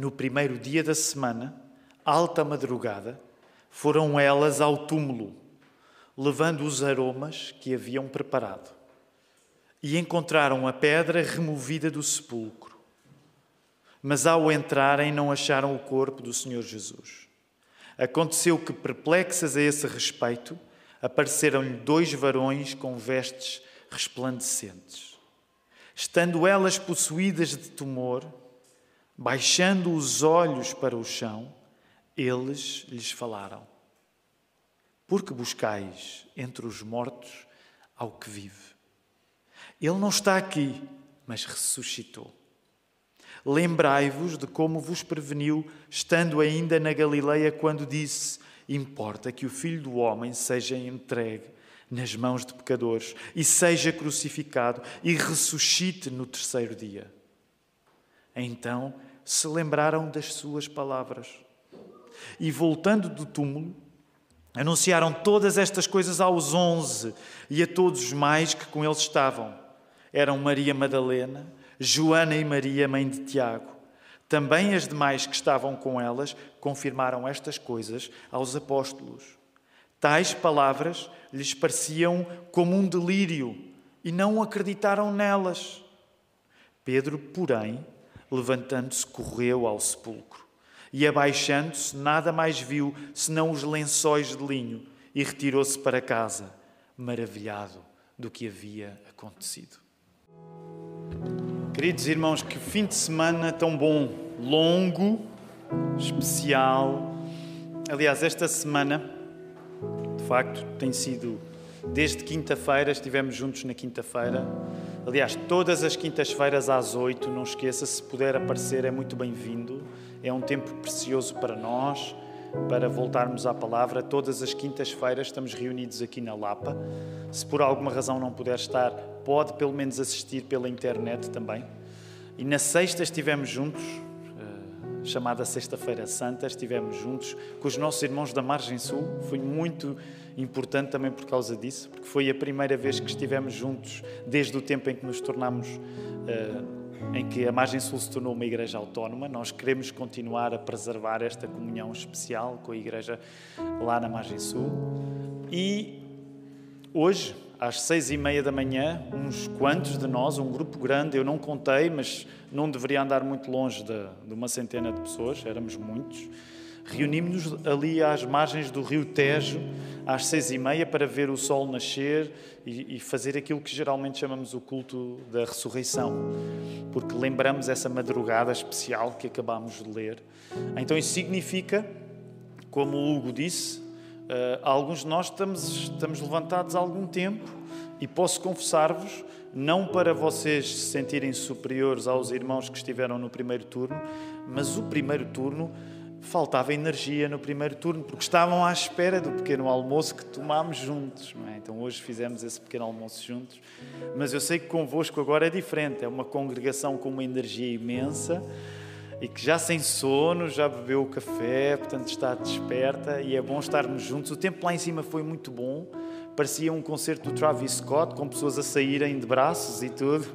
no primeiro dia da semana, alta madrugada, foram elas ao túmulo, levando os aromas que haviam preparado. E encontraram a pedra removida do sepulcro. Mas ao entrarem, não acharam o corpo do Senhor Jesus. Aconteceu que, perplexas a esse respeito, apareceram-lhe dois varões com vestes resplandecentes. Estando elas possuídas de temor, baixando os olhos para o chão, eles lhes falaram: Por que buscais entre os mortos ao que vive? Ele não está aqui, mas ressuscitou. Lembrai-vos de como vos preveniu, estando ainda na Galileia, quando disse: Importa que o Filho do Homem seja entregue nas mãos de pecadores e seja crucificado e ressuscite no terceiro dia. Então se lembraram das suas palavras e, voltando do túmulo, anunciaram todas estas coisas aos onze e a todos os mais que com eles estavam. Eram Maria Madalena, Joana e Maria, mãe de Tiago. Também as demais que estavam com elas confirmaram estas coisas aos apóstolos. Tais palavras lhes pareciam como um delírio e não acreditaram nelas. Pedro, porém, levantando-se, correu ao sepulcro e, abaixando-se, nada mais viu senão os lençóis de linho e retirou-se para casa, maravilhado do que havia acontecido. Queridos irmãos, que fim de semana tão bom, longo, especial. Aliás, esta semana, de facto, tem sido desde quinta-feira, estivemos juntos na quinta-feira. Aliás, todas as quintas-feiras às oito, não esqueça, se puder aparecer, é muito bem-vindo. É um tempo precioso para nós, para voltarmos à palavra. Todas as quintas-feiras estamos reunidos aqui na Lapa. Se por alguma razão não puder estar, pode pelo menos assistir pela internet também. E na sexta estivemos juntos, eh, chamada Sexta-feira Santa, estivemos juntos com os nossos irmãos da Margem Sul. Foi muito importante também por causa disso, porque foi a primeira vez que estivemos juntos desde o tempo em que nos tornamos. Uh, em que a Margem Sul se tornou uma igreja autónoma. Nós queremos continuar a preservar esta comunhão especial com a igreja lá na Margem Sul. E hoje, às seis e meia da manhã, uns quantos de nós, um grupo grande, eu não contei, mas não deveria andar muito longe de, de uma centena de pessoas, éramos muitos Reunimos-nos ali às margens do rio Tejo, às seis e meia, para ver o sol nascer e, e, fazer aquilo que geralmente chamamos o culto da ressurreição, porque lembramos essa madrugada especial que acabámos de ler. Então isso significa, como o Hugo disse, uh, alguns de nós estamos, estamos levantados há algum tempo e posso confessar-vos, não para vocês se sentirem superiores aos irmãos que estiveram no primeiro turno, mas o primeiro turno faltava energia no primeiro turno, porque estavam à espera do pequeno almoço que tomámos juntos. É? Então hoje fizemos esse pequeno almoço juntos. Mas eu sei que convosco agora é diferente, é uma congregação com uma energia imensa e que já sem sono, já bebeu o café, portanto está desperta e é bom estarmos juntos. O tempo lá em cima foi muito bom, parecia um concerto do Travis Scott, com pessoas a saírem de braços e tudo.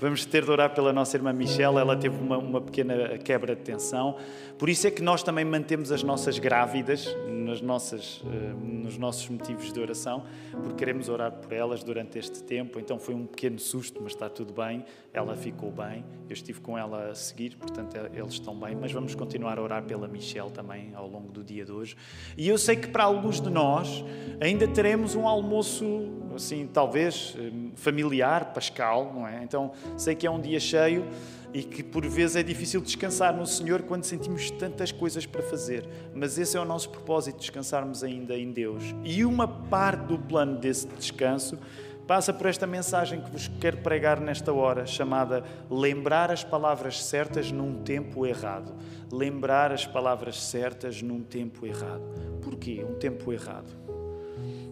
Vamos ter de orar pela nossa irmã Michelle, ela teve uma, uma pequena quebra de tensão. Por isso é que nós também mantemos as nossas grávidas nas nossas, eh, nos nossos motivos de oração, porque queremos orar por elas durante este tempo. Então foi um pequeno susto, mas está tudo bem. Ela ficou bem. Eu estive com ela a seguir, portanto eh, eles estão bem. Mas vamos continuar a orar pela Michelle também ao longo do dia de hoje. E eu sei que para alguns de nós ainda teremos um almoço, assim, talvez eh, familiar, pascal, não é? Então sei que é um dia cheio e que por vezes é difícil descansar no Senhor quando sentimos tantas coisas para fazer. Mas esse é o nosso propósito, descansarmos ainda em Deus. E uma parte do plano desse descanso passa por esta mensagem que vos quero pregar nesta hora, chamada Lembrar as palavras certas num tempo errado. Lembrar as palavras certas num tempo errado. Porquê um tempo errado?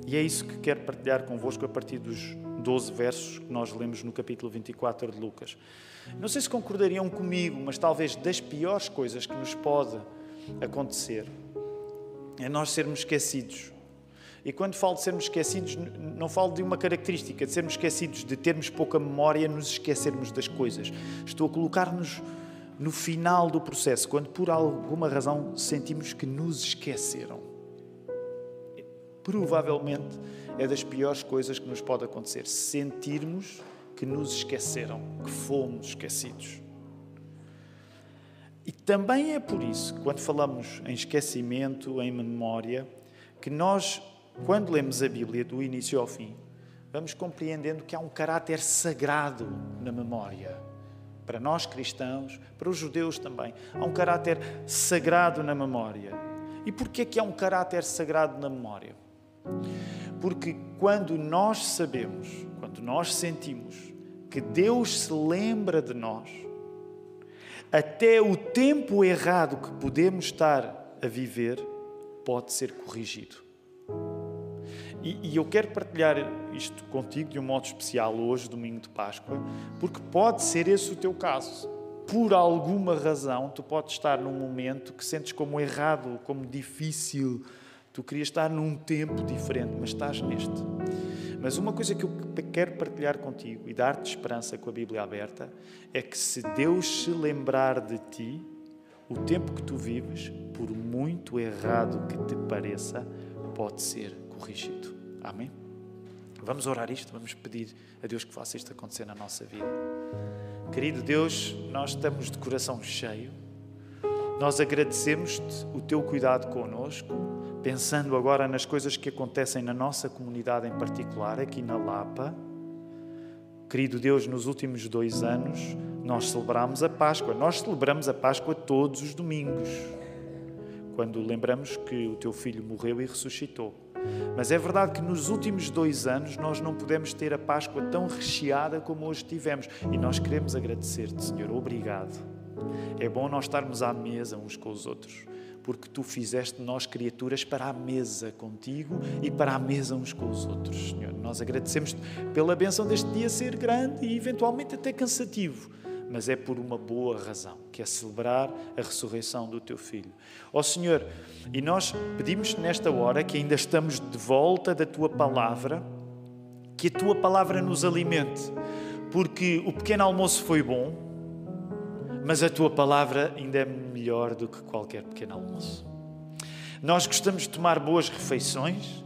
E é isso que quero partilhar convosco a partir dos 12 versos que nós lemos no capítulo 24 de Lucas. Não sei se concordariam comigo, mas talvez das piores coisas que nos pode acontecer é nós sermos esquecidos. E quando falo de sermos esquecidos, não falo de uma característica, de sermos esquecidos, de termos pouca memória, nos esquecermos das coisas. Estou a colocar-nos no final do processo, quando por alguma razão sentimos que nos esqueceram. Provavelmente é das piores coisas que nos pode acontecer, sentirmos que nos esqueceram, que fomos esquecidos. E também é por isso, quando falamos em esquecimento, em memória, que nós, quando lemos a Bíblia do início ao fim, vamos compreendendo que há um caráter sagrado na memória. Para nós cristãos, para os judeus também, há um caráter sagrado na memória. E porquê que há um caráter sagrado na memória? Porque quando nós sabemos, quando nós sentimos que Deus se lembra de nós, até o tempo errado que podemos estar a viver pode ser corrigido. E, e, eu quero partilhar isto contigo de um modo especial hoje, domingo de Páscoa, porque pode ser esse o teu caso. Por alguma razão, tu podes estar num momento que sentes como errado, como difícil. Tu querias estar num tempo diferente, mas estás neste. Mas uma coisa que eu quero partilhar contigo e dar-te esperança com a Bíblia aberta é que se Deus se lembrar de ti, o tempo que tu vives, por muito errado que te pareça, pode ser corrigido. Amém? Vamos orar isto, vamos pedir a Deus que faça isto acontecer na nossa vida. Querido Deus, nós estamos de coração cheio, nós agradecemos-te o teu cuidado conosco, pensando agora nas coisas que acontecem na nossa comunidade em particular, aqui na Lapa. Querido Deus, nos últimos dois anos nós celebramos a Páscoa, nós celebramos a Páscoa todos os domingos, quando lembramos que o teu filho morreu e ressuscitou. Mas é verdade que nos últimos dois anos nós não pudemos ter a Páscoa tão recheada como hoje tivemos. E nós queremos agradecer-te, Senhor. Obrigado. É bom nós estarmos à mesa uns com os outros, porque tu fizeste nós criaturas para a mesa contigo e para a mesa uns com os outros, Senhor. Nós agradecemos-te pela benção deste dia ser grande e eventualmente até cansativo mas é por uma boa razão, que é celebrar a ressurreição do teu filho. Ó oh, Senhor, e nós pedimos nesta hora que ainda estamos de volta da tua palavra, que a tua palavra nos alimente, porque o pequeno almoço foi bom, mas a tua palavra ainda é melhor do que qualquer pequeno almoço. Nós gostamos de tomar boas refeições,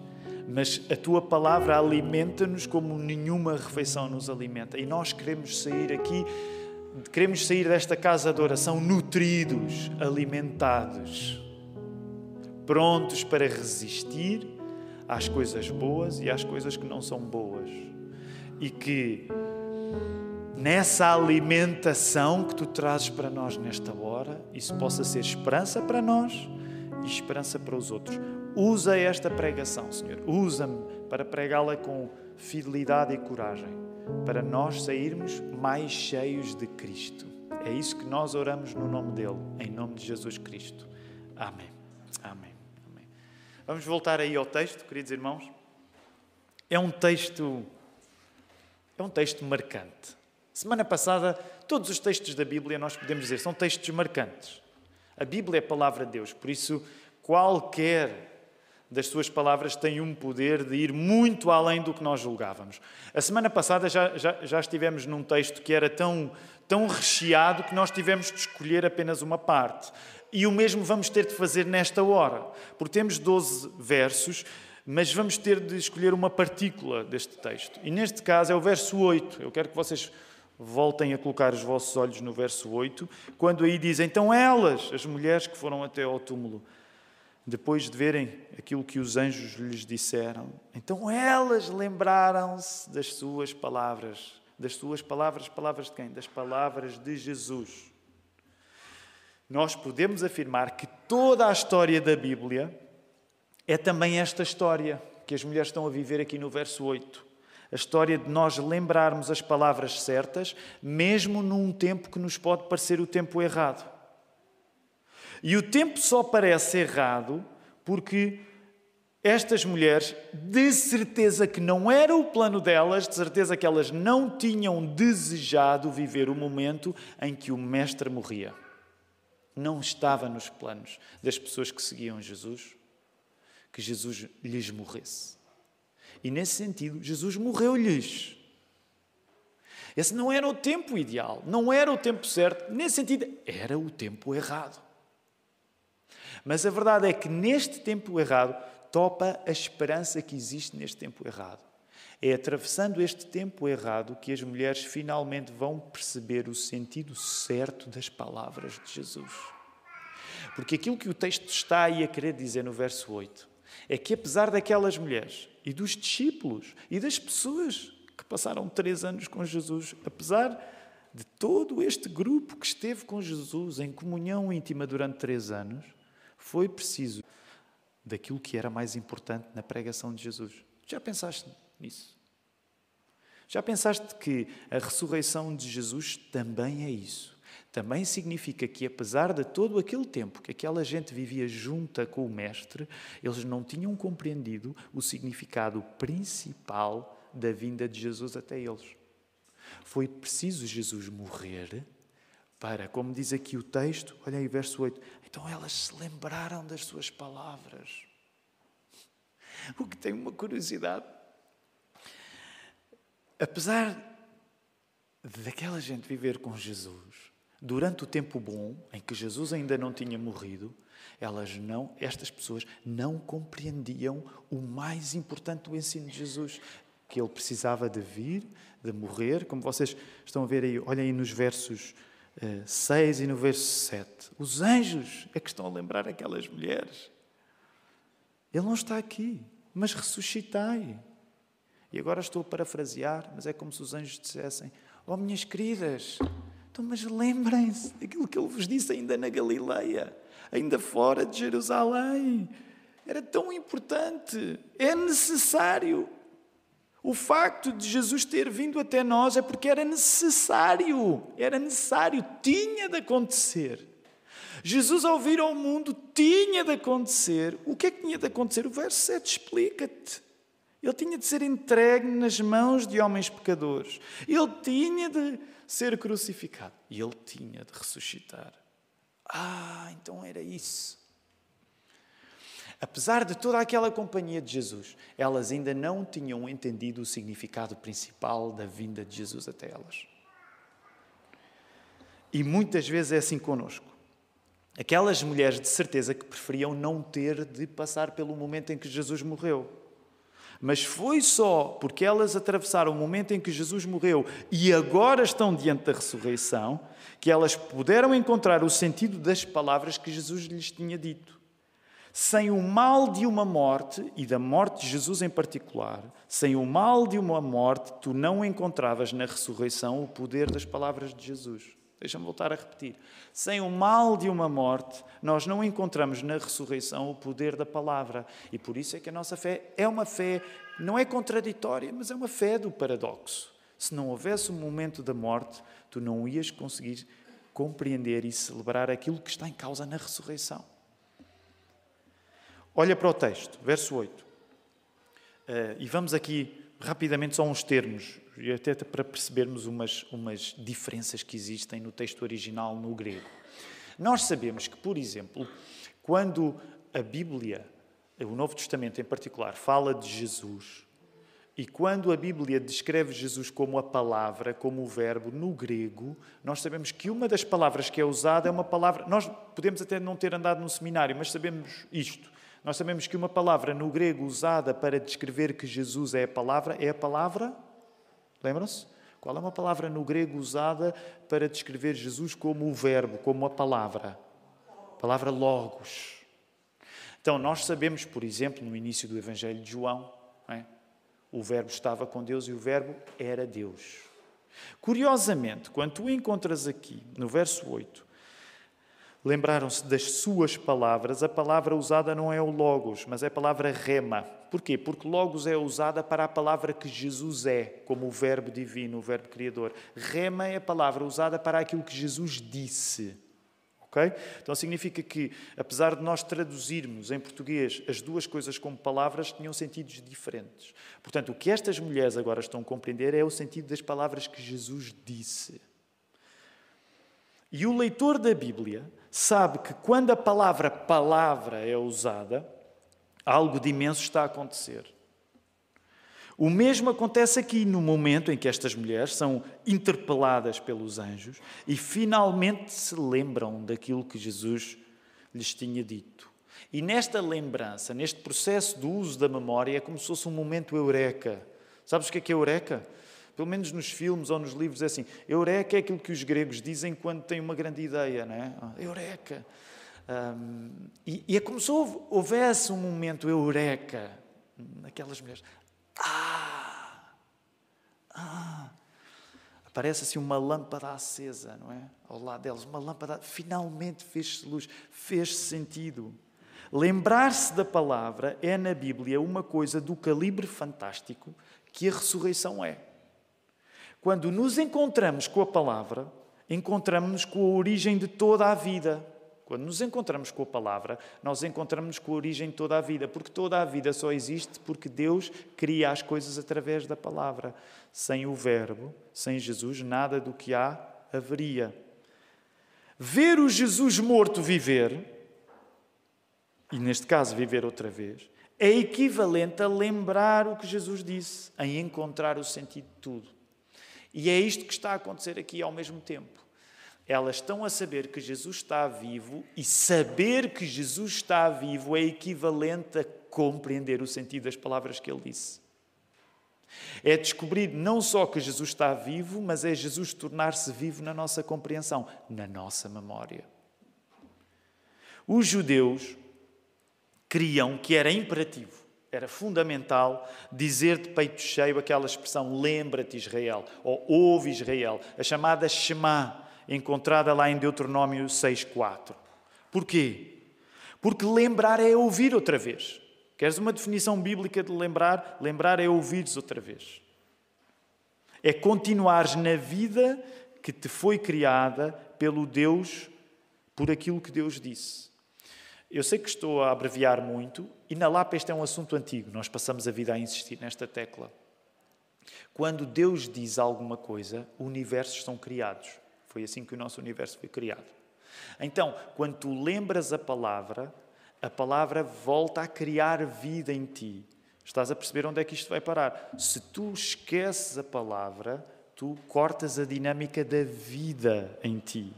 mas a tua palavra alimenta-nos como nenhuma refeição nos alimenta. E nós queremos sair aqui queremos sair desta casa de oração nutridos, alimentados, prontos para resistir às coisas boas e às coisas que não são boas. E que nessa alimentação que tu trazes para nós nesta hora, isso possa ser esperança para nós e esperança para os outros. Usa esta pregação, Senhor. Usa-me para pregá-la com fidelidade e coragem para nós sairmos mais cheios de Cristo. É isso que nós oramos no nome dele, em nome de Jesus Cristo. Amém. Amém. Amém. Vamos voltar aí ao texto, queridos irmãos. É um texto é um texto marcante. Semana passada, todos os textos da Bíblia nós podemos dizer são textos marcantes. A Bíblia é a palavra de Deus, por isso qualquer das suas palavras tem um poder de ir muito além do que nós julgávamos. A semana passada já, já, já estivemos num texto que era tão, tão recheado que nós tivemos de escolher apenas uma parte. E o mesmo vamos ter de fazer nesta hora, porque temos 12 versos, mas vamos ter de escolher uma partícula deste texto. E neste caso é o verso 8. Eu quero que vocês voltem a colocar os vossos olhos no verso 8, quando aí dizem: Então elas, as mulheres que foram até ao túmulo, depois de verem aquilo que os anjos lhes disseram, então elas lembraram-se das suas palavras. Das suas palavras, palavras de quem? Das palavras de Jesus. Nós podemos afirmar que toda a história da Bíblia é também esta história que as mulheres estão a viver aqui no verso 8. A história de nós lembrarmos as palavras certas, mesmo num tempo que nos pode parecer o tempo errado. E o tempo só parece errado porque estas mulheres, de certeza que não era o plano delas, de certeza que elas não tinham desejado viver o momento em que o Mestre morria. Não estava nos planos das pessoas que seguiam Jesus que Jesus lhes morresse. E nesse sentido, Jesus morreu-lhes. Esse não era o tempo ideal, não era o tempo certo, nesse sentido, era o tempo errado. Mas a verdade é que neste tempo errado topa a esperança que existe neste tempo errado. É atravessando este tempo errado que as mulheres finalmente vão perceber o sentido certo das palavras de Jesus. Porque aquilo que o texto está aí a querer dizer no verso 8 é que, apesar daquelas mulheres e dos discípulos e das pessoas que passaram três anos com Jesus, apesar de todo este grupo que esteve com Jesus em comunhão íntima durante três anos, foi preciso daquilo que era mais importante na pregação de Jesus. Já pensaste nisso? Já pensaste que a ressurreição de Jesus também é isso? Também significa que, apesar de todo aquele tempo que aquela gente vivia junta com o Mestre, eles não tinham compreendido o significado principal da vinda de Jesus até eles. Foi preciso Jesus morrer para, como diz aqui o texto, olha aí, verso 8. Então elas se lembraram das suas palavras. O que tem uma curiosidade. Apesar daquela gente viver com Jesus, durante o tempo bom, em que Jesus ainda não tinha morrido, elas não, estas pessoas não compreendiam o mais importante do ensino de Jesus, que ele precisava de vir, de morrer, como vocês estão a ver aí, olhem aí nos versos uh, eh, 6 e no verso 7. Os anjos é que estão a lembrar aquelas mulheres. Ele não está aqui, mas ressuscitai. E agora estou a parafrasear, mas é como se os anjos dissessem: Oh, minhas queridas, então, mas lembrem-se daquilo que ele vos disse ainda na Galileia, ainda fora de Jerusalém. Era tão importante, é necessário. O facto de Jesus ter vindo até nós é porque era necessário, era necessário, tinha de acontecer. Jesus, ao vir ao mundo, tinha de acontecer. O que é que tinha de acontecer? O verso 7 explica-te. Ele tinha de ser entregue nas mãos de homens pecadores. Ele tinha de ser crucificado. E ele tinha de ressuscitar. Ah, então era isso. Apesar de toda aquela companhia de Jesus, elas ainda não tinham entendido o significado principal da vinda de Jesus até elas. E muitas vezes é assim conosco. Aquelas mulheres de certeza que preferiam não ter de passar pelo momento em que Jesus morreu. Mas foi só porque elas atravessaram o momento em que Jesus morreu e agora estão diante da ressurreição que elas puderam encontrar o sentido das palavras que Jesus lhes tinha dito. Sem o mal de uma morte, e da morte de Jesus em particular, sem o mal de uma morte, tu não encontravas na ressurreição o poder das palavras de Jesus. Deixa-me voltar a repetir. Sem o mal de uma morte, nós não encontramos na ressurreição o poder da palavra. E por isso é que a nossa fé é uma fé, não é contraditória, mas é uma fé do paradoxo. Se não houvesse o um momento da morte, tu não ias conseguir compreender e celebrar aquilo que está em causa na ressurreição. Olha para o texto, verso 8. Uh, eh, e vamos aqui rapidamente só uns termos e até para percebermos umas, umas diferenças que existem no texto original no grego. Nós sabemos que, por exemplo, quando a Bíblia, o Novo Testamento em particular, fala de Jesus, e quando a Bíblia descreve Jesus como a palavra, como o verbo, no grego, nós sabemos que uma das palavras que é usada é uma palavra. Nós podemos até não ter andado num seminário, mas sabemos isto. Nós sabemos que uma palavra no grego usada para descrever que Jesus é a palavra é a palavra Lembram-se? Qual é uma palavra no grego usada para descrever Jesus como o verbo, como a palavra? A palavra logos. Então, nós sabemos, por exemplo, no início do Evangelho de João, é? o verbo estava com Deus e o verbo era Deus. Curiosamente, quando tu encontras aqui, no verso 8, lembraram-se das suas palavras, a palavra usada não é o logos, mas é a palavra rema. Porquê? Porque logos é usada para a palavra que Jesus é, como o verbo divino, o verbo criador. Rema é a palavra usada para aquilo que Jesus disse. Okay? Então significa que, apesar de nós traduzirmos em português as duas coisas como palavras, tinham sentidos diferentes. Portanto, o que estas mulheres agora estão a compreender é o sentido das palavras que Jesus disse. E o leitor da Bíblia sabe que quando a palavra palavra é usada, algo de imenso está a acontecer. O mesmo acontece aqui no momento em que estas mulheres são interpeladas pelos anjos e finalmente se lembram daquilo que Jesus lhes tinha dito. E nesta lembrança, neste processo do uso da memória, é como se fosse um momento eureka. Sabes o que é que é eureka? Pelo menos nos filmes ou nos livros é assim. Eureka é aquilo que os gregos dizem quando têm uma grande ideia, não é? Ah, eureka. Um, e, e, é como se houvesse um momento eureka naquelas mulheres. Ah! Ah! Aparece assim uma lâmpada acesa, não é? Ao lado delas, uma lâmpada. Finalmente fez-se luz, fez-se sentido. Lembrar-se da palavra é na Bíblia uma coisa do calibre fantástico que a ressurreição é. Quando nos encontramos com a palavra, encontramos-nos com a origem de toda a vida. Quando nos encontramos com a palavra, nós encontramos com a origem de toda a vida, porque toda a vida só existe porque Deus cria as coisas através da palavra. Sem o Verbo, sem Jesus, nada do que há haveria. Ver o Jesus morto viver, e neste caso viver outra vez, é equivalente a lembrar o que Jesus disse, a encontrar o sentido de tudo. E é isto que está a acontecer aqui ao mesmo tempo. Elas estão a saber que Jesus está vivo e saber que Jesus está vivo é equivalente a compreender o sentido das palavras que ele disse. É descobrir não só que Jesus está vivo, mas é Jesus tornar-se vivo na nossa compreensão, na nossa memória. Os judeus criam que era imperativo, era fundamental dizer de peito cheio aquela expressão lembra-te Israel, ou ouve Israel, a chamada Shema, encontrada lá em Deuteronômio 6,4. Porquê? Porque lembrar é ouvir outra vez. Queres uma definição bíblica de lembrar? Lembrar é ouvires outra vez. É continuares na vida que te foi criada pelo Deus, por aquilo que Deus disse. Eu sei que estou a abreviar muito, e na Lapa este é um assunto antigo, nós passamos a vida a insistir nesta tecla. Quando Deus diz alguma coisa, universos são criados. Foi assim que o nosso universo foi criado. Então, quando tu lembras a palavra, a palavra volta a criar vida em ti. Estás a perceber onde é que isto vai parar? Se tu esqueces a palavra, tu cortas a dinâmica da vida em ti.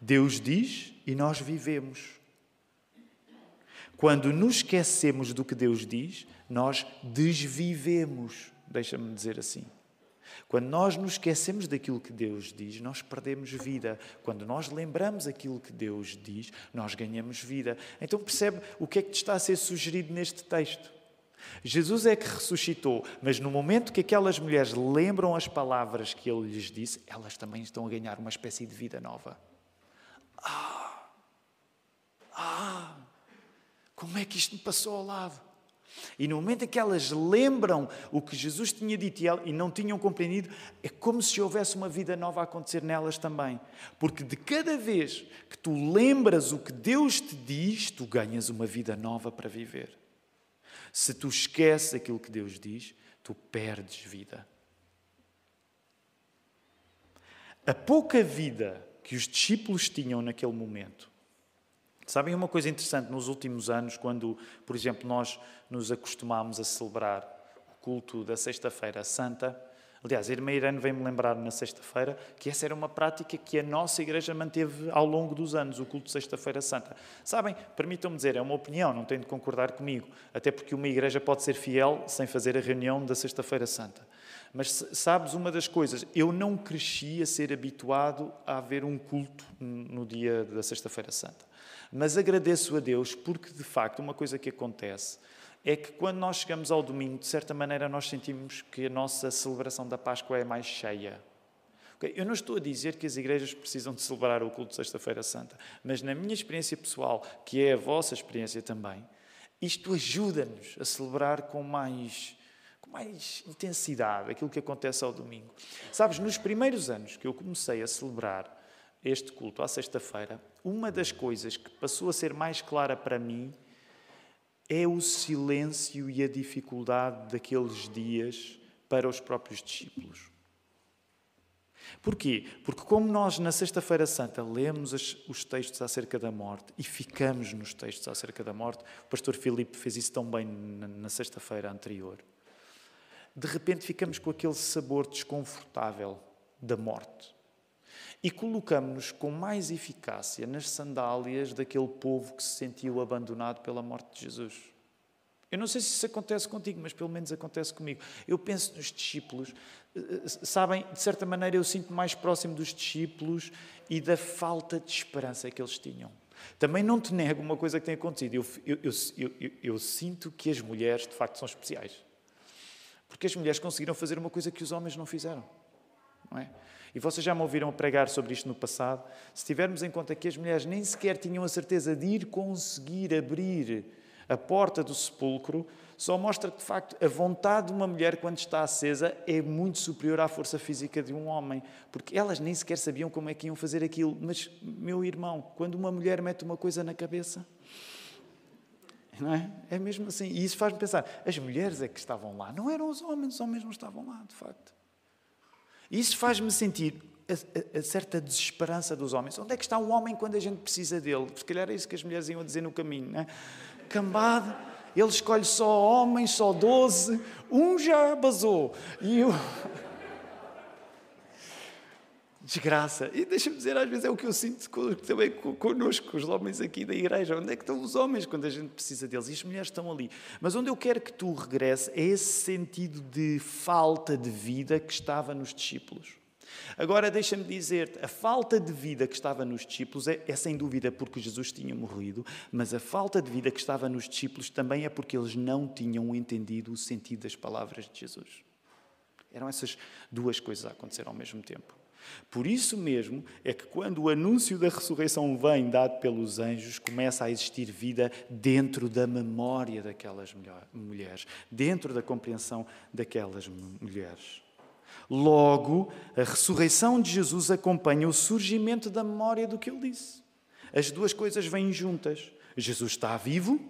Deus diz e nós vivemos. Quando nos esquecemos do que Deus diz, nós desvivemos, deixa-me dizer assim. Quando nós nos esquecemos daquilo que Deus diz, nós perdemos vida. Quando nós lembramos aquilo que Deus diz, nós ganhamos vida. Então percebe o que é que te está a ser sugerido neste texto. Jesus é que ressuscitou, mas no momento que aquelas mulheres lembram as palavras que ele lhes disse, elas também estão a ganhar uma espécie de vida nova. Ah! Ah! Como é que isto me passou ao lado? E no momento em que elas lembram o que Jesus tinha dito e não tinham compreendido, é como se houvesse uma vida nova a acontecer nelas também. Porque de cada vez que tu lembras o que Deus te diz, tu ganhas uma vida nova para viver. Se tu esqueces aquilo que Deus diz, tu perdes vida. A pouca vida que os discípulos tinham naquele momento Sabem uma coisa interessante nos últimos anos, quando, por exemplo, nós nos acostumámos a celebrar o culto da Sexta-feira Santa. Aliás, a irmã Irene vem-me lembrar na sexta-feira que essa era uma prática que a nossa igreja manteve ao longo dos anos, o culto de Sexta-feira Santa. Sabem, permitam-me dizer, é uma opinião, não têm de concordar comigo, até porque uma igreja pode ser fiel sem fazer a reunião da Sexta-feira Santa. Mas sabes uma das coisas, eu não cresci a ser habituado a haver um culto no dia da Sexta-feira Santa. Mas agradeço a Deus porque, de facto, uma coisa que acontece é que quando nós chegamos ao domingo, de certa maneira, nós sentimos que a nossa celebração da Páscoa é mais cheia. Eu não estou a dizer que as igrejas precisam de celebrar o culto de Sexta-feira Santa, mas na minha experiência pessoal, que é a vossa experiência também, isto ajuda-nos a celebrar com mais, com mais intensidade aquilo que acontece ao domingo. Sabes, nos primeiros anos que eu comecei a celebrar este culto à sexta-feira, uma das coisas que passou a ser mais clara para mim é o silêncio e a dificuldade daqueles dias para os próprios discípulos. Porquê? Porque, como nós na Sexta-feira Santa lemos os textos acerca da morte e ficamos nos textos acerca da morte, o pastor Filipe fez isso tão bem na, sexta-feira anterior. de repente ficamos com aquele sabor desconfortável da morte e colocamos-nos com mais eficácia nas sandálias daquele povo que se sentiu abandonado pela morte de Jesus. Eu não sei se isso acontece contigo, mas pelo menos acontece comigo. Eu penso nos discípulos, sabem, de certa maneira eu sinto mais próximo dos discípulos e da falta de esperança que eles tinham. Também não te nego uma coisa que tem acontecido. Eu, eu, eu, eu, sinto que as mulheres, de facto, são especiais. Porque as mulheres conseguiram fazer uma coisa que os homens não fizeram. É? E vocês já me ouviram pregar sobre isto no passado. Se tivermos em conta que as mulheres nem sequer tinham a certeza de ir conseguir abrir a porta do sepulcro, só mostra que, de facto, a vontade de uma mulher, quando está acesa, é muito superior à força física de um homem. Porque elas nem sequer sabiam como é que iam fazer aquilo. Mas, meu irmão, quando uma mulher mete uma coisa na cabeça, não é? É mesmo assim. E isso faz-me pensar: as mulheres é que estavam lá, não eram os homens, os homens não estavam lá, de facto. Isso faz-me sentir a, a, a, certa desesperança dos homens. Onde é que está o homem quando a gente precisa dele? Se calhar é isso que as mulheres iam dizer no caminho, não é? Cambada, ele escolhe só homens, só doze, um já basou. E eu. Desgraça. E deixa-me dizer, às vezes é o que eu sinto também connosco, os homens aqui da igreja. Onde é que estão os homens quando a gente precisa deles? E as mulheres estão ali. Mas onde eu quero que tu regresses é esse sentido de falta de vida que estava nos discípulos. Agora, deixa-me dizer a falta de vida que estava nos discípulos é, é, sem dúvida porque Jesus tinha morrido, mas a falta de vida que estava nos discípulos também é porque eles não tinham entendido o sentido das palavras de Jesus. Eram essas duas coisas a acontecer ao mesmo tempo. Por isso mesmo é que quando o anúncio da ressurreição vem dado pelos anjos, começa a existir vida dentro da memória daquelas mulheres, dentro da compreensão daquelas mulheres. Logo, a ressurreição de Jesus acompanha o surgimento da memória do que ele disse. As duas coisas vêm juntas. Jesus está vivo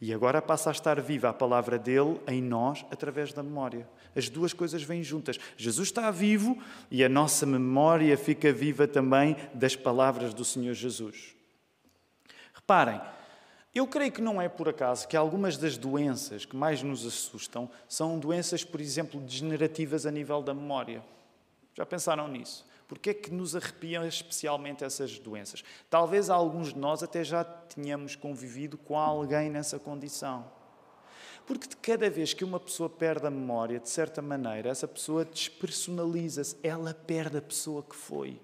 e agora passa a estar viva a palavra dele em nós através da memória. As duas coisas vêm juntas. Jesus está vivo e a nossa memória fica viva também das palavras do Senhor Jesus. Reparem, eu creio que não é por acaso que algumas das doenças que mais nos assustam são doenças, por exemplo, degenerativas a nível da memória. Já pensaram nisso? Porquê é que nos arrepiam especialmente essas doenças? Talvez alguns de nós até já tenhamos convivido com alguém nessa condição. Porque de cada vez que uma pessoa perde a memória, de certa maneira, essa pessoa despersonaliza-se, ela perde a pessoa que foi.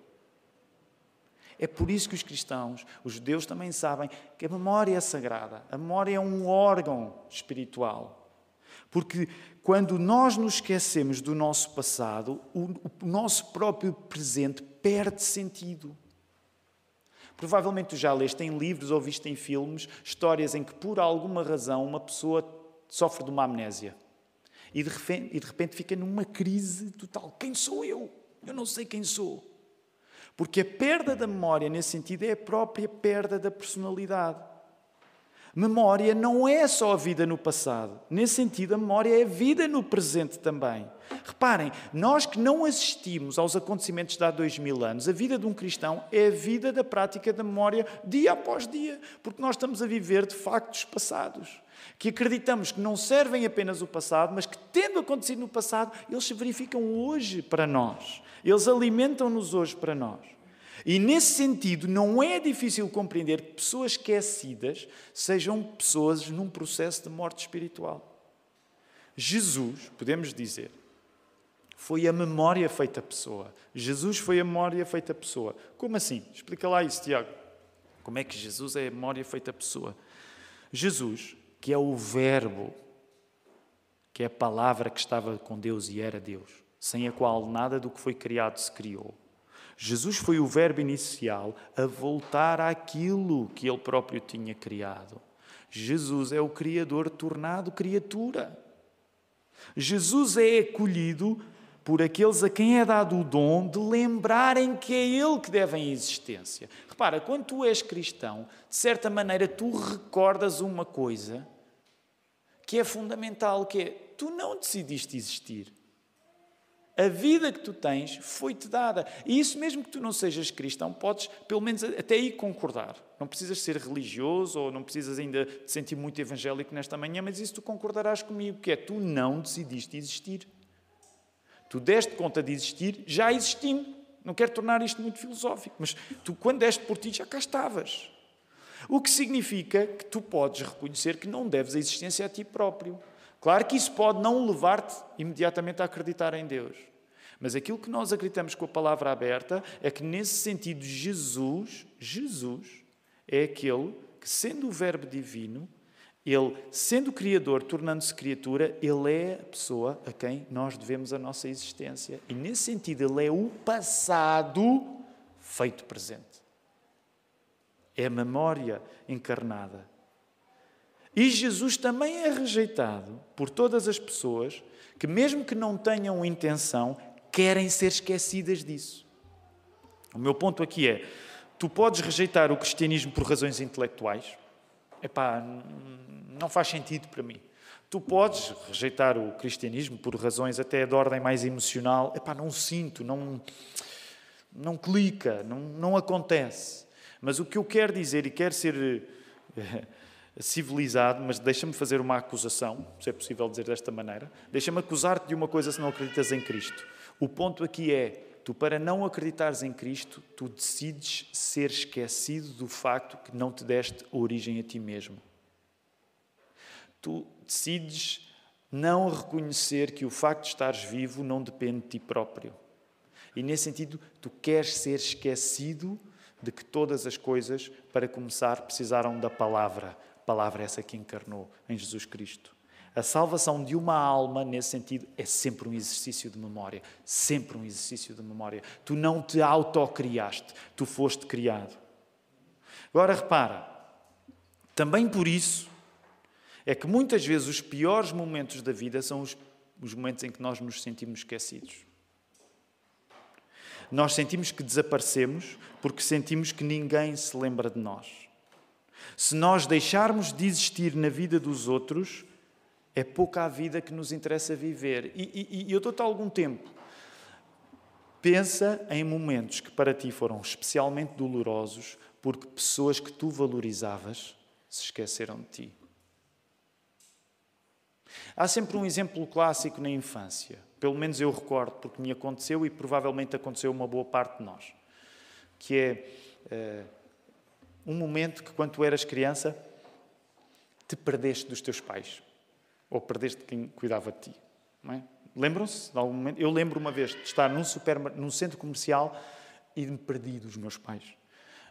É por isso que os cristãos, os judeus também sabem que a memória é sagrada. A memória é um órgão espiritual. Porque quando nós nos esquecemos do nosso passado, o, nosso próprio presente perde sentido. Provavelmente tu já leste em livros ou viste em filmes histórias em que, por alguma razão, uma pessoa sofre de uma amnésia e de repente, e de repente fica numa crise total. Quem sou eu? Eu não sei quem sou. Porque a perda da memória, nesse sentido, é a própria perda da personalidade. Memória não é só a vida no passado. Nesse sentido, a memória é a vida no presente também. Reparem, nós que não assistimos aos acontecimentos de há dois mil anos, a vida de um cristão é a vida da prática da memória dia após dia, porque nós estamos a viver de factos passados, que acreditamos que não servem apenas o passado, mas que, tendo acontecido no passado, eles se verificam hoje para nós. Eles alimentam-nos hoje para nós. E nesse sentido, não é difícil compreender que pessoas esquecidas sejam pessoas num processo de morte espiritual. Jesus, podemos dizer, foi a memória feita pessoa. Jesus foi a memória feita pessoa. Como assim? Explica lá isso, Tiago. Como é que Jesus é a memória feita pessoa? Jesus, que é o Verbo, que é a palavra que estava com Deus e era Deus sem a qual nada do que foi criado se criou. Jesus foi o Verbo inicial a voltar àquilo que ele próprio tinha criado. Jesus é o Criador tornado criatura. Jesus é acolhido por aqueles a quem é dado o dom de lembrarem que é Ele que devem a existência. Repara, quando tu és cristão, de certa maneira tu recordas uma coisa que é fundamental, que é tu não decidiste existir. A vida que tu tens foi-te dada. E isso, mesmo que tu não sejas cristão, podes, pelo menos até aí, concordar. Não precisas ser religioso ou não precisas ainda te sentir muito evangélico nesta manhã, mas isso tu concordarás comigo, que é tu não decidiste existir. Tu deste conta de existir já existindo. Não quero tornar isto muito filosófico, mas tu, quando deste por ti, já cá estavas. O que significa que tu podes reconhecer que não deves a existência a ti próprio. Claro que isso pode não levar-te imediatamente a acreditar em Deus. Mas aquilo que nós acreditamos com a palavra aberta é que, nesse sentido, Jesus, Jesus, é aquele que, sendo o Verbo divino, ele, sendo Criador, tornando-se criatura, Ele é a pessoa a quem nós devemos a nossa existência. E, nesse sentido, Ele é o passado feito presente. É a memória encarnada. E Jesus também é rejeitado por todas as pessoas que, mesmo que não tenham intenção, querem ser esquecidas disso. O meu ponto aqui é: tu podes rejeitar o cristianismo por razões intelectuais. Epá, não faz sentido para mim. Tu podes rejeitar o cristianismo por razões até de ordem mais emocional. Epá, não sinto, não, não clica, não, não acontece. Mas o que eu quero dizer, e quero ser eh, civilizado, mas deixa-me fazer uma acusação, se é possível dizer desta maneira, deixa-me acusar-te de uma coisa se não acreditas em Cristo. O ponto aqui é, tu para não acreditares em Cristo, tu decides ser esquecido do facto que não te deste origem a ti mesmo tu decides não reconhecer que o facto de estares vivo não depende de ti próprio. E nesse sentido, tu queres ser esquecido de que todas as coisas, para começar, precisaram da palavra. Palavra é essa que encarnou em Jesus Cristo. A salvação de uma alma, nesse sentido, é sempre um exercício de memória. Sempre um exercício de memória. Tu não te autocriaste, tu foste criado. Agora repara, também por isso, é que muitas vezes os piores momentos da vida são os, os momentos em que nós nos sentimos esquecidos. Nós sentimos que desaparecemos porque sentimos que ninguém se lembra de nós. Se nós deixarmos de existir na vida dos outros, é pouca a vida que nos interessa viver. E, e, e eu dou-te algum tempo. Pensa em momentos que para ti foram especialmente dolorosos porque pessoas que tu valorizavas se esqueceram de ti. Há sempre um exemplo clássico na infância, pelo menos eu recordo, porque me aconteceu e provavelmente aconteceu uma boa parte de nós, que é uh, um momento que, quando tu eras criança, te perdeste dos teus pais, ou perdeste de quem cuidava de ti. É? Lembram-se de algum momento? Eu lembro uma vez de estar num, num centro comercial e me perdi dos meus pais.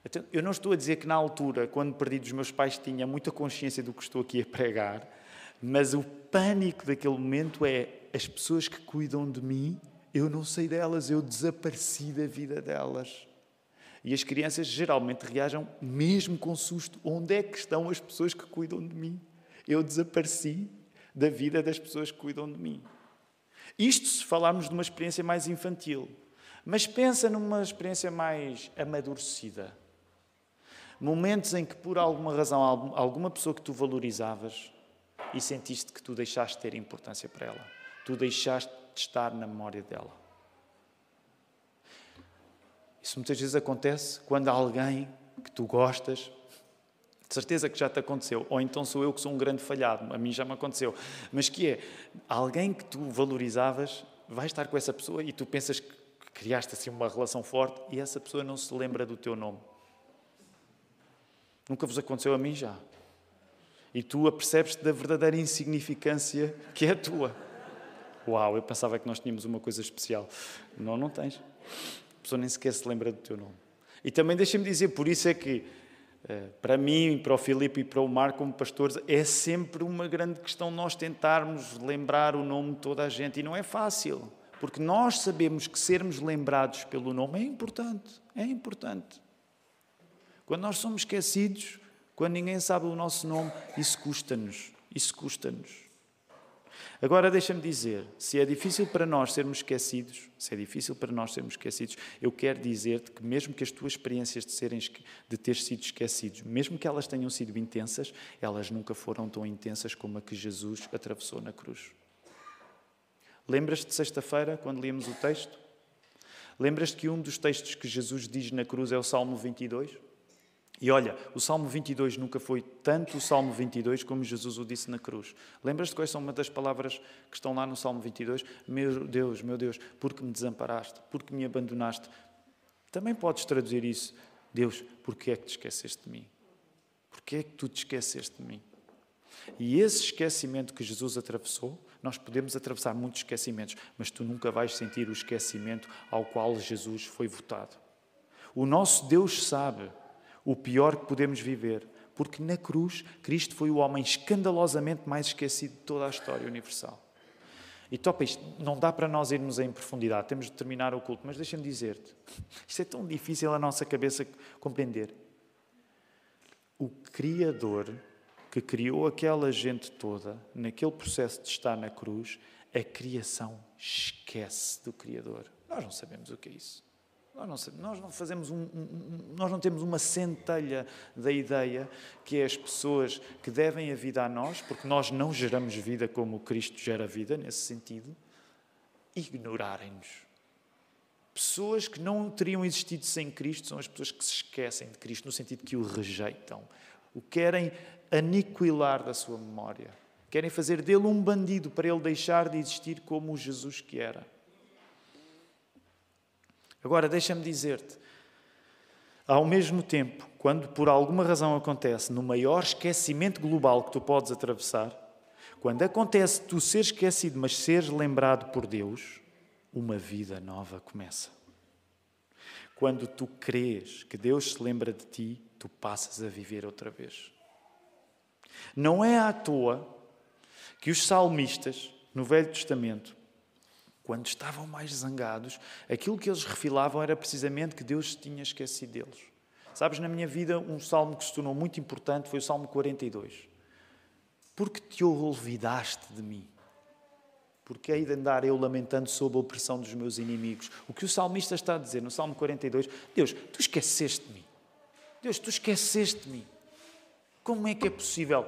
Então, eu não estou a dizer que na altura, quando perdi dos meus pais, tinha muita consciência do que estou aqui a pregar, mas o pânico daquele momento é as pessoas que cuidam de mim, eu não sei delas, eu desapareci da vida delas. E as crianças geralmente reagem mesmo com susto. Onde é que estão as pessoas que cuidam de mim? Eu desapareci da vida das pessoas que cuidam de mim. Isto se falarmos de uma experiência mais infantil. Mas pensa numa experiência mais amadurecida. Momentos em que, por alguma razão, alguma pessoa que tu valorizavas e sentiste que tu deixaste de ter importância para ela. Tu deixaste de estar na memória dela. Isso muitas vezes acontece quando alguém que tu gostas, de certeza que já te aconteceu, ou então sou eu que sou um grande falhado, a mim já me aconteceu, mas que é alguém que tu valorizavas, vai estar com essa pessoa e tu pensas que criaste assim uma relação forte e essa pessoa não se lembra do teu nome. Nunca vos aconteceu a mim já e tu apercebes-te da verdadeira insignificância que é a tua. Uau, eu pensava que nós tínhamos uma coisa especial. Não, não tens. A pessoa nem sequer se lembra do teu nome. E também deixa-me dizer, por isso é que, eh, para mim, para o Filipe e para o Mar, como pastores, é sempre uma grande questão nós tentarmos lembrar o nome de toda a gente. E não é fácil, porque nós sabemos que sermos lembrados pelo nome é importante. É importante. Quando nós somos esquecidos, quando ninguém sabe o nosso nome, isso custa-nos. Isso custa-nos. Agora deixa-me dizer, se é difícil para nós sermos esquecidos, se é difícil para nós sermos esquecidos, eu quero dizer-te que mesmo que as tuas experiências de, serem, de ter sido esquecidos, mesmo que elas tenham sido intensas, elas nunca foram tão intensas como a que Jesus atravessou na cruz. Lembras-te de sexta-feira, quando líamos o texto? Lembras-te que um dos textos que Jesus diz na cruz é o Salmo 22? E olha, o Salmo 22 nunca foi tanto o Salmo 22 como Jesus o disse na cruz. Lembras-te quais são uma das palavras que estão lá no Salmo 22? Meu Deus, meu Deus, porque me desamparaste, porque me abandonaste. Também podes traduzir isso. Deus, porque é que te esqueceste de mim? Porque é que tu te esqueceste de mim? E esse esquecimento que Jesus atravessou, nós podemos atravessar muitos esquecimentos, mas tu nunca vais sentir o esquecimento ao qual Jesus foi votado. O nosso Deus sabe o pior que podemos viver, porque na cruz Cristo foi o homem escandalosamente mais esquecido de toda a história universal. E topa isto, não dá para nós irmos em profundidade, temos de terminar o culto, mas deixa-me dizer-te, isto é tão difícil a nossa cabeça compreender. O Criador que criou aquela gente toda, naquele processo de estar na cruz, a criação esquece do Criador. Nós não sabemos o que é isso. Nós não, sabemos, nós não fazemos um, um, nós não temos uma centelha da ideia que é as pessoas que devem a vida a nós, porque nós não geramos vida como Cristo gera vida, nesse sentido, ignorarem-nos. Pessoas que não teriam existido sem Cristo são as pessoas que se esquecem de Cristo, no sentido que o rejeitam, o querem aniquilar da sua memória, querem fazer dele um bandido para ele deixar de existir como o Jesus que era. Agora, deixa-me dizer-te, ao mesmo tempo, quando por alguma razão acontece, no maior esquecimento global que tu podes atravessar, quando acontece tu ser esquecido, mas seres lembrado por Deus, uma vida nova começa. Quando tu crês que Deus se lembra de ti, tu passas a viver outra vez. Não é à toa que os salmistas, no Velho Testamento, quando estavam mais zangados, aquilo que eles refilavam era precisamente que Deus tinha esquecido deles. Sabes, na minha vida, um salmo que se tornou muito importante foi o Salmo 42. Porque te olvidaste de mim? Porque hei de andar eu lamentando sob a opressão dos meus inimigos? O que o salmista está a dizer no Salmo 42, Deus, tu esqueceste de mim. Deus, tu esqueceste de mim. Como é que é possível?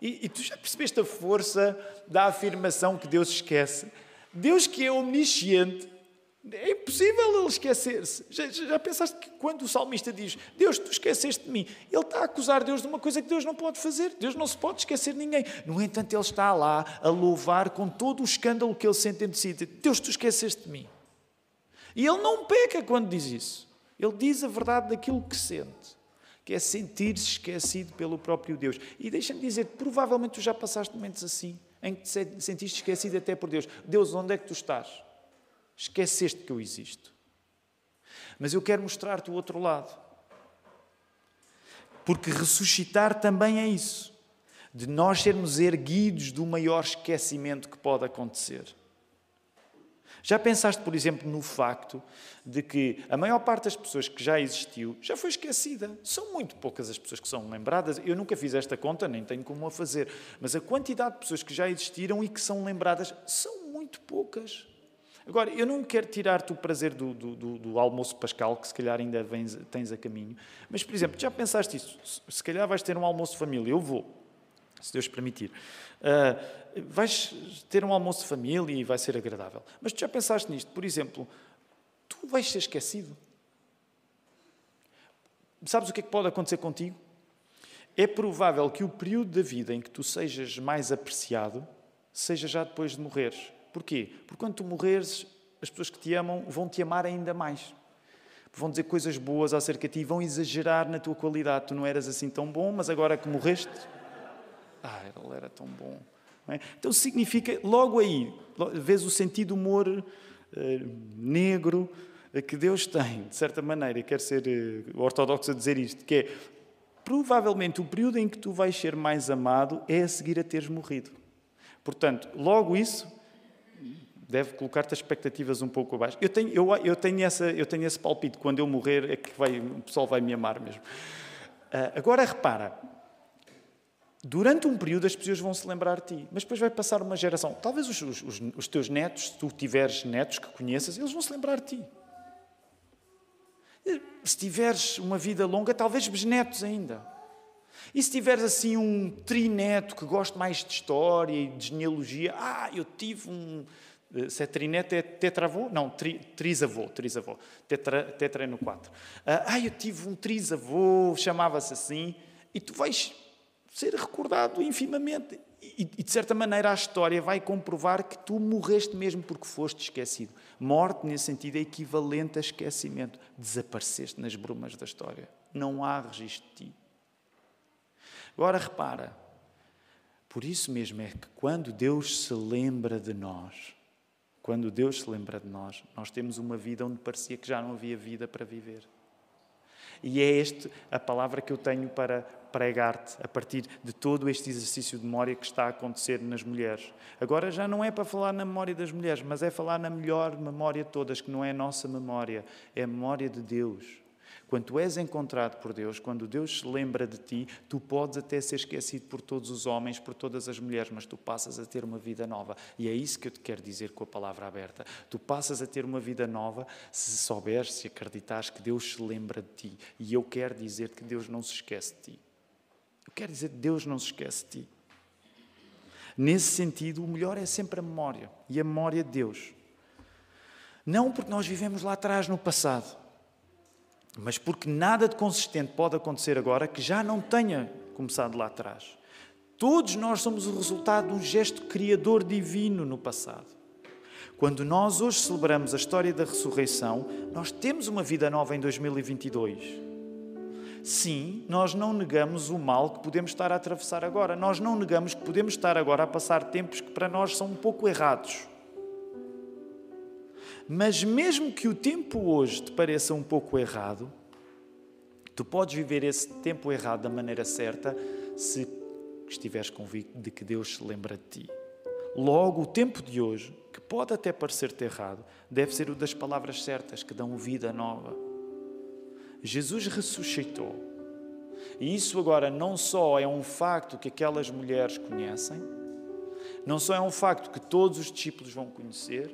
E, e tu já percebeste a força da afirmação que Deus esquece? Deus que é omnisciente, é impossível ele esquecer-se. Já, já, pensaste que quando o salmista diz Deus, tu esqueceste de mim, ele está a acusar Deus de uma coisa que Deus não pode fazer. Deus não se pode esquecer de ninguém. No entanto, ele está lá a louvar com todo o escândalo que ele sente em si. Deus, tu esqueceste de mim. E ele não peca quando diz isso. Ele diz a verdade daquilo que sente. Que é sentir-se esquecido pelo próprio Deus. E deixa-me dizer, provavelmente tu já passaste momentos assim em que te sentiste esquecido até por Deus. Deus, onde é que tu estás? Esqueceste que eu existo. Mas eu quero mostrar-te o outro lado. Porque ressuscitar também é isso. De nós sermos erguidos do maior esquecimento que pode acontecer. Já pensaste, por exemplo, no facto de que a maior parte das pessoas que já existiu já foi esquecida? São muito poucas as pessoas que são lembradas. Eu nunca fiz esta conta, nem tenho como a fazer. Mas a quantidade de pessoas que já existiram e que são lembradas são muito poucas. Agora, eu não quero tirar-te o prazer do, do, do, do, almoço pascal, que se calhar ainda vens, tens a caminho. Mas, por exemplo, já pensaste isso? Se calhar vais ter um almoço de família. Eu vou, se Deus permitir. Uh, vais ter um almoço de família e vai ser agradável. Mas tu já pensaste nisto? Por exemplo, tu vais ser esquecido. Sabes o que é que pode acontecer contigo? É provável que o período da vida em que tu sejas mais apreciado seja já depois de morreres. Porquê? Porque quando tu morreres, as pessoas que te amam vão te amar ainda mais. Vão dizer coisas boas acerca de ti, vão exagerar na tua qualidade. Tu não eras assim tão bom, mas agora que morreste, ah, ele era tão bom. É? Então significa, logo aí, vês o sentido humor eh, negro eh, que Deus tem, de certa maneira, quer ser eh, ortodoxo a dizer isto, que é, provavelmente o período em que tu vais ser mais amado é a seguir a teres morrido. Portanto, logo isso deve colocar-te as expectativas um pouco abaixo. Eu tenho, eu, eu, tenho essa, eu tenho esse palpite, quando eu morrer é que vai, o pessoal vai me amar mesmo. Uh, agora repara, Durante um período as pessoas vão se lembrar de ti, mas depois vai passar uma geração. Talvez os, os, os teus netos, se tu tiveres netos que conheças, eles vão se lembrar de ti. Se tiveres uma vida longa, talvez bisnetos ainda. E se tiveres assim um trineto que gosta mais de história e de genealogia, ah, eu tive um Uh, se é trinete, é tetravô? Não, tri, trisavô. trisavô. Tetra, tetra no 4. Uh, ah, eu tive um trisavô, chamava-se assim, e tu vais ser recordado infimamente. E, de certa maneira, a história vai comprovar que tu morreste mesmo porque foste esquecido. Morte, nesse sentido, é equivalente a esquecimento. Desapareceste nas brumas da história. Não há registro de ti. Agora repara, por isso mesmo é que quando Deus se lembra de nós, quando Deus se lembra de nós, nós temos uma vida onde parecia que já não havia vida para viver. E é esta a palavra que eu tenho para pregar-te a partir de todo este exercício de memória que está a acontecer nas mulheres. Agora já não é para falar na memória das mulheres, mas é falar na melhor memória de todas, que não é a nossa memória, é a memória de Deus. Quando tu és encontrado por Deus, quando Deus se lembra de ti, tu podes até ser esquecido por todos os homens, por todas as mulheres, mas tu passas a ter uma vida nova. E é isso que eu te quero dizer com a palavra aberta. Tu passas a ter uma vida nova se souberes, se acreditares que Deus se lembra de ti. E eu quero dizer que Deus não se esquece de ti. Eu quero dizer Deus não se esquece de ti. Nesse sentido, o melhor é sempre a memória e a memória de Deus. Não porque nós vivemos lá atrás no passado mas porque nada de consistente pode acontecer agora que já não tenha começado lá atrás. Todos nós somos o resultado de um gesto criador divino no passado. Quando nós hoje celebramos a história da ressurreição, nós temos uma vida nova em 2022. Sim, nós não negamos o mal que podemos estar a atravessar agora. Nós não negamos que podemos estar agora a passar tempos que para nós são um pouco errados. Mas mesmo que o tempo hoje te pareça um pouco errado, tu podes viver esse tempo errado da maneira certa se estiveres convicto de que Deus se lembra de ti. Logo, o tempo de hoje, que pode até parecer-te errado, deve ser o das palavras certas que dão vida nova. Jesus ressuscitou. E isso agora não só é um facto que aquelas mulheres conhecem, não só é um facto que todos os discípulos vão conhecer,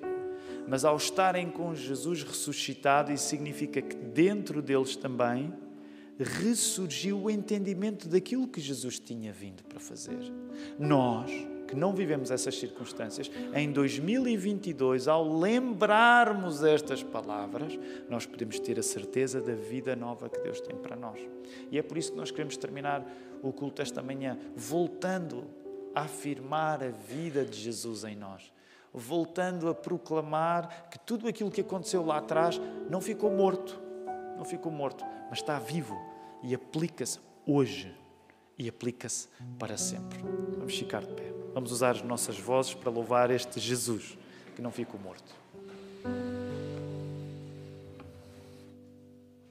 mas ao estarem com Jesus ressuscitado, isso significa que dentro deles também ressurgiu o entendimento daquilo que Jesus tinha vindo para fazer. Nós, que não vivemos essas circunstâncias, em 2022, ao lembrarmos estas palavras, nós podemos ter a certeza da vida nova que Deus tem para nós. E é por isso que nós queremos terminar o culto esta manhã, voltando a afirmar a vida de Jesus em nós voltando a proclamar que tudo aquilo que aconteceu lá atrás não ficou morto, não ficou morto, mas está vivo e aplica-se hoje e aplica-se para sempre. Vamos ficar de pé. Vamos usar as nossas vozes para louvar este Jesus que não ficou morto.